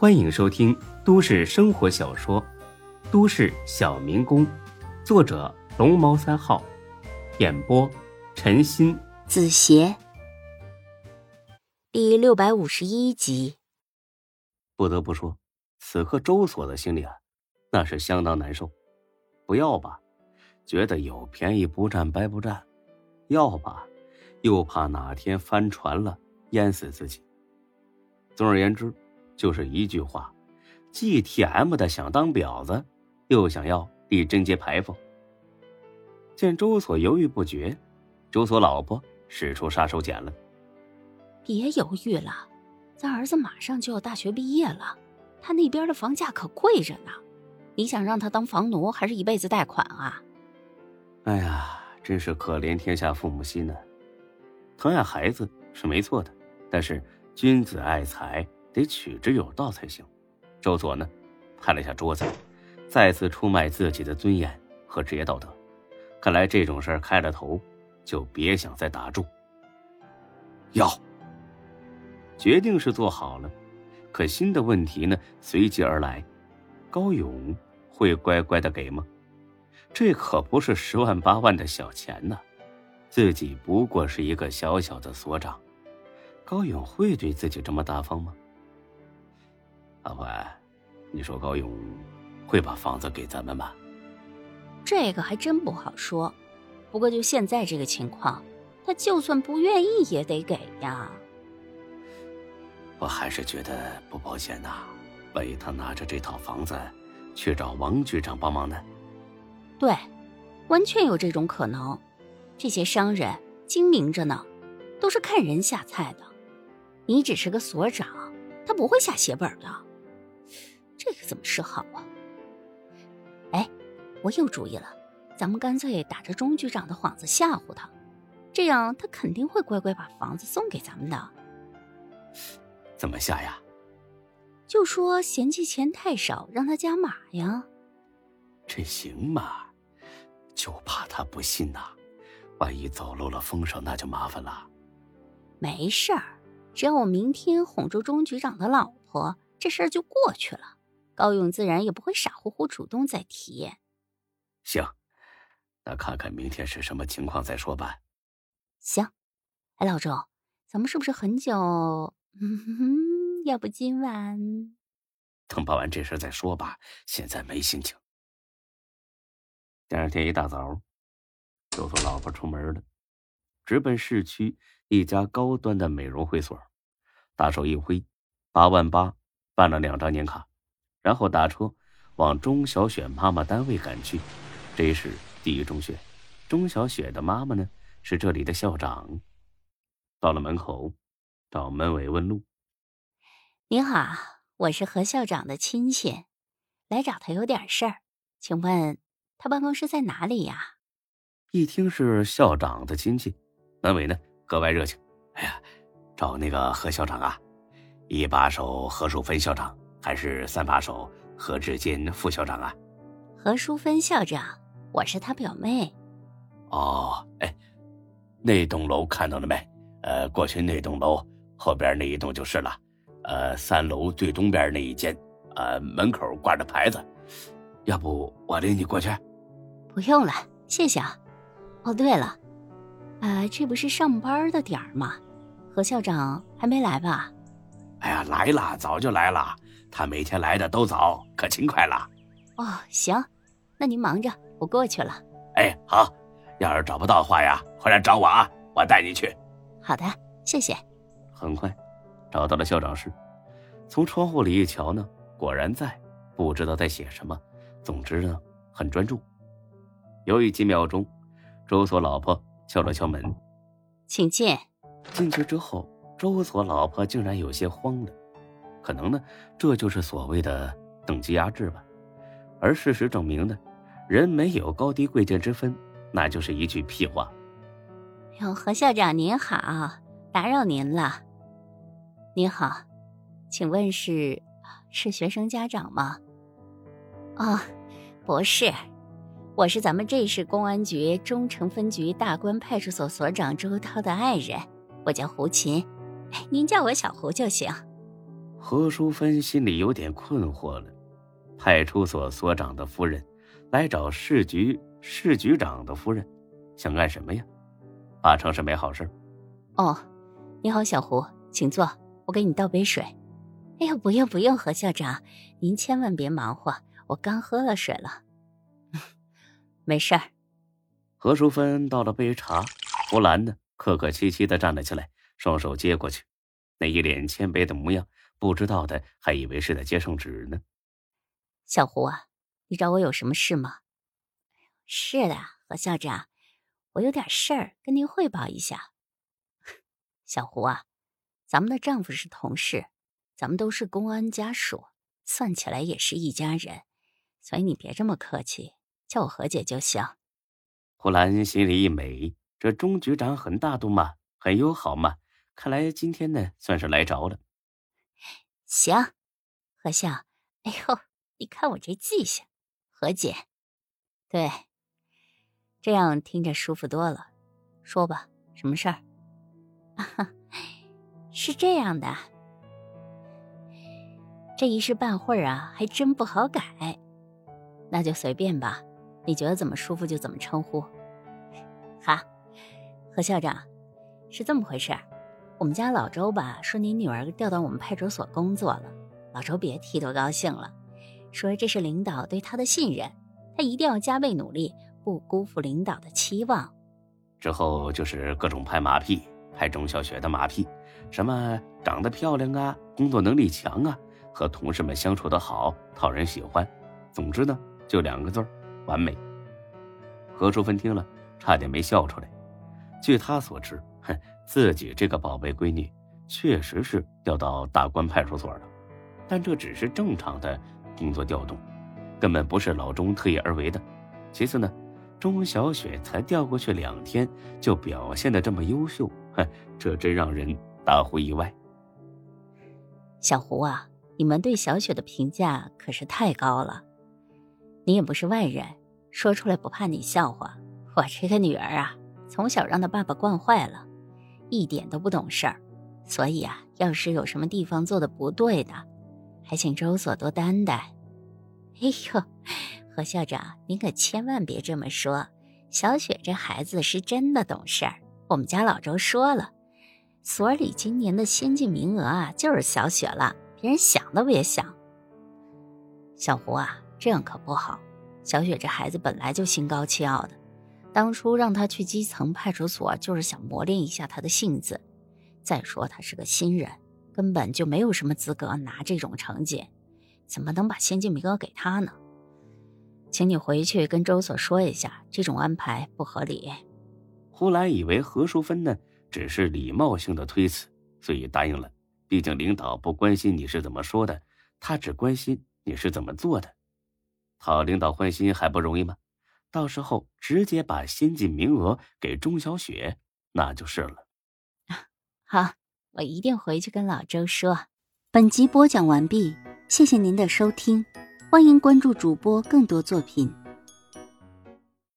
欢迎收听都市生活小说《都市小民工》，作者龙猫三号，演播陈鑫、子邪，第六百五十一集。不得不说，此刻周所的心里啊，那是相当难受。不要吧，觉得有便宜不占白不占；要吧，又怕哪天翻船了淹死自己。总而言之。就是一句话既 T M 的想当婊子，又想要立贞节牌坊。见周所犹豫不决，周所老婆使出杀手锏了。别犹豫了，咱儿子马上就要大学毕业了，他那边的房价可贵着呢。你想让他当房奴，还是一辈子贷款啊？哎呀，真是可怜天下父母心呢。疼爱孩子是没错的，但是君子爱财。得取之有道才行。周佐呢，拍了下桌子，再次出卖自己的尊严和职业道德。看来这种事儿开了头，就别想再打住。要，决定是做好了，可新的问题呢随即而来：高勇会乖乖的给吗？这可不是十万八万的小钱呢，自己不过是一个小小的所长，高勇会对自己这么大方吗？阿怀，你说高勇会把房子给咱们吗？这个还真不好说。不过就现在这个情况，他就算不愿意也得给呀。我还是觉得不保险呐。万一他拿着这套房子去找王局长帮忙呢？对，完全有这种可能。这些商人精明着呢，都是看人下菜的。你只是个所长，他不会下血本的。这可怎么是好啊？哎，我有主意了，咱们干脆打着钟局长的幌子吓唬他，这样他肯定会乖乖把房子送给咱们的。怎么吓呀？就说嫌弃钱太少，让他加码呀。这行吗？就怕他不信呐，万一走漏了风声，那就麻烦了。没事儿，只要我明天哄住钟局长的老婆，这事儿就过去了。高勇自然也不会傻乎乎主动再提。行，那看看明天是什么情况再说吧。行，哎，老周，咱们是不是很久？嗯，要不今晚 等办完这事再说吧，现在没心情。第二天一大早，就送老婆出门了，直奔市区一家高端的美容会所，大手一挥，八万八办了两张年卡。然后打车往钟小雪妈妈单位赶去，这是第一中学。钟小雪的妈妈呢是这里的校长。到了门口，找门卫问路。您好，我是何校长的亲戚，来找他有点事儿，请问他办公室在哪里呀？一听是校长的亲戚，门卫呢格外热情。哎呀，找那个何校长啊，一把手何淑芬校长。还是三把手何志坚副校长啊？何淑芬校长，我是他表妹。哦，哎，那栋楼看到了没？呃，过去那栋楼后边那一栋就是了。呃，三楼最东边那一间，呃，门口挂着牌子。要不我领你过去？不用了，谢谢啊。哦，对了，呃，这不是上班的点儿吗？何校长还没来吧？哎呀，来了，早就来了。他每天来的都早，可勤快了。哦，行，那您忙着，我过去了。哎，好，要是找不到的话呀，回来找我啊，我带你去。好的，谢谢。很快，找到了校长室，从窗户里一瞧呢，果然在，不知道在写什么，总之呢，很专注。犹豫几秒钟，周所老婆敲了敲门，请进。进去之后，周所老婆竟然有些慌了。可能呢，这就是所谓的等级压制吧。而事实证明呢，人没有高低贵贱之分，那就是一句屁话。哟，何校长您好，打扰您了。您好，请问是是学生家长吗？哦，不是，我是咱们这市公安局中城分局大关派出所所长周涛的爱人，我叫胡琴，您叫我小胡就行。何淑芬心里有点困惑了。派出所所长的夫人来找市局市局长的夫人，想干什么呀？八成是没好事。哦，你好，小胡，请坐，我给你倒杯水。哎呀，不用不用，何校长，您千万别忙活，我刚喝了水了。没事儿。何淑芬倒了杯茶，胡兰呢，客客气气的站了起来，双手接过去，那一脸谦卑的模样，不知道的还以为是在接圣旨呢。小胡啊，你找我有什么事吗？是的，何校长，我有点事儿跟您汇报一下。小胡啊，咱们的丈夫是同事，咱们都是公安家属，算起来也是一家人，所以你别这么客气，叫我何姐就行。胡兰心里一美，这钟局长很大度嘛，很友好嘛，看来今天呢算是来着了。行，何笑，哎呦，你看我这记性，何姐，对，这样听着舒服多了。说吧，什么事儿？啊 是这样的，这一时半会儿啊，还真不好改，那就随便吧。你觉得怎么舒服就怎么称呼。好，何校长，是这么回事儿我们家老周吧说您女儿调到我们派出所工作了，老周别提多高兴了，说这是领导对他的信任，他一定要加倍努力，不辜负领导的期望。之后就是各种拍马屁，拍钟小雪的马屁，什么长得漂亮啊，工作能力强啊，和同事们相处的好，讨人喜欢。总之呢，就两个字儿。完美。何淑芬听了，差点没笑出来。据她所知，自己这个宝贝闺女确实是调到大关派出所了，但这只是正常的工作调动，根本不是老钟特意而为的。其次呢，钟小雪才调过去两天，就表现的这么优秀，哼，这真让人大呼意外。小胡啊，你们对小雪的评价可是太高了。你也不是外人，说出来不怕你笑话。我这个女儿啊，从小让她爸爸惯坏了，一点都不懂事儿。所以啊，要是有什么地方做的不对的，还请周所多担待。哎呦，何校长，您可千万别这么说。小雪这孩子是真的懂事儿。我们家老周说了，所里今年的先进名额啊，就是小雪了，别人想都别想。小胡啊。这样可不好，小雪这孩子本来就心高气傲的，当初让他去基层派出所，就是想磨练一下他的性子。再说他是个新人，根本就没有什么资格拿这种成绩，怎么能把先进名额给他呢？请你回去跟周所说一下，这种安排不合理。胡兰以为何淑芬呢只是礼貌性的推辞，所以答应了。毕竟领导不关心你是怎么说的，他只关心你是怎么做的。讨领导欢心还不容易吗？到时候直接把先进名额给钟小雪，那就是了。好，我一定回去跟老周说。本集播讲完毕，谢谢您的收听，欢迎关注主播更多作品。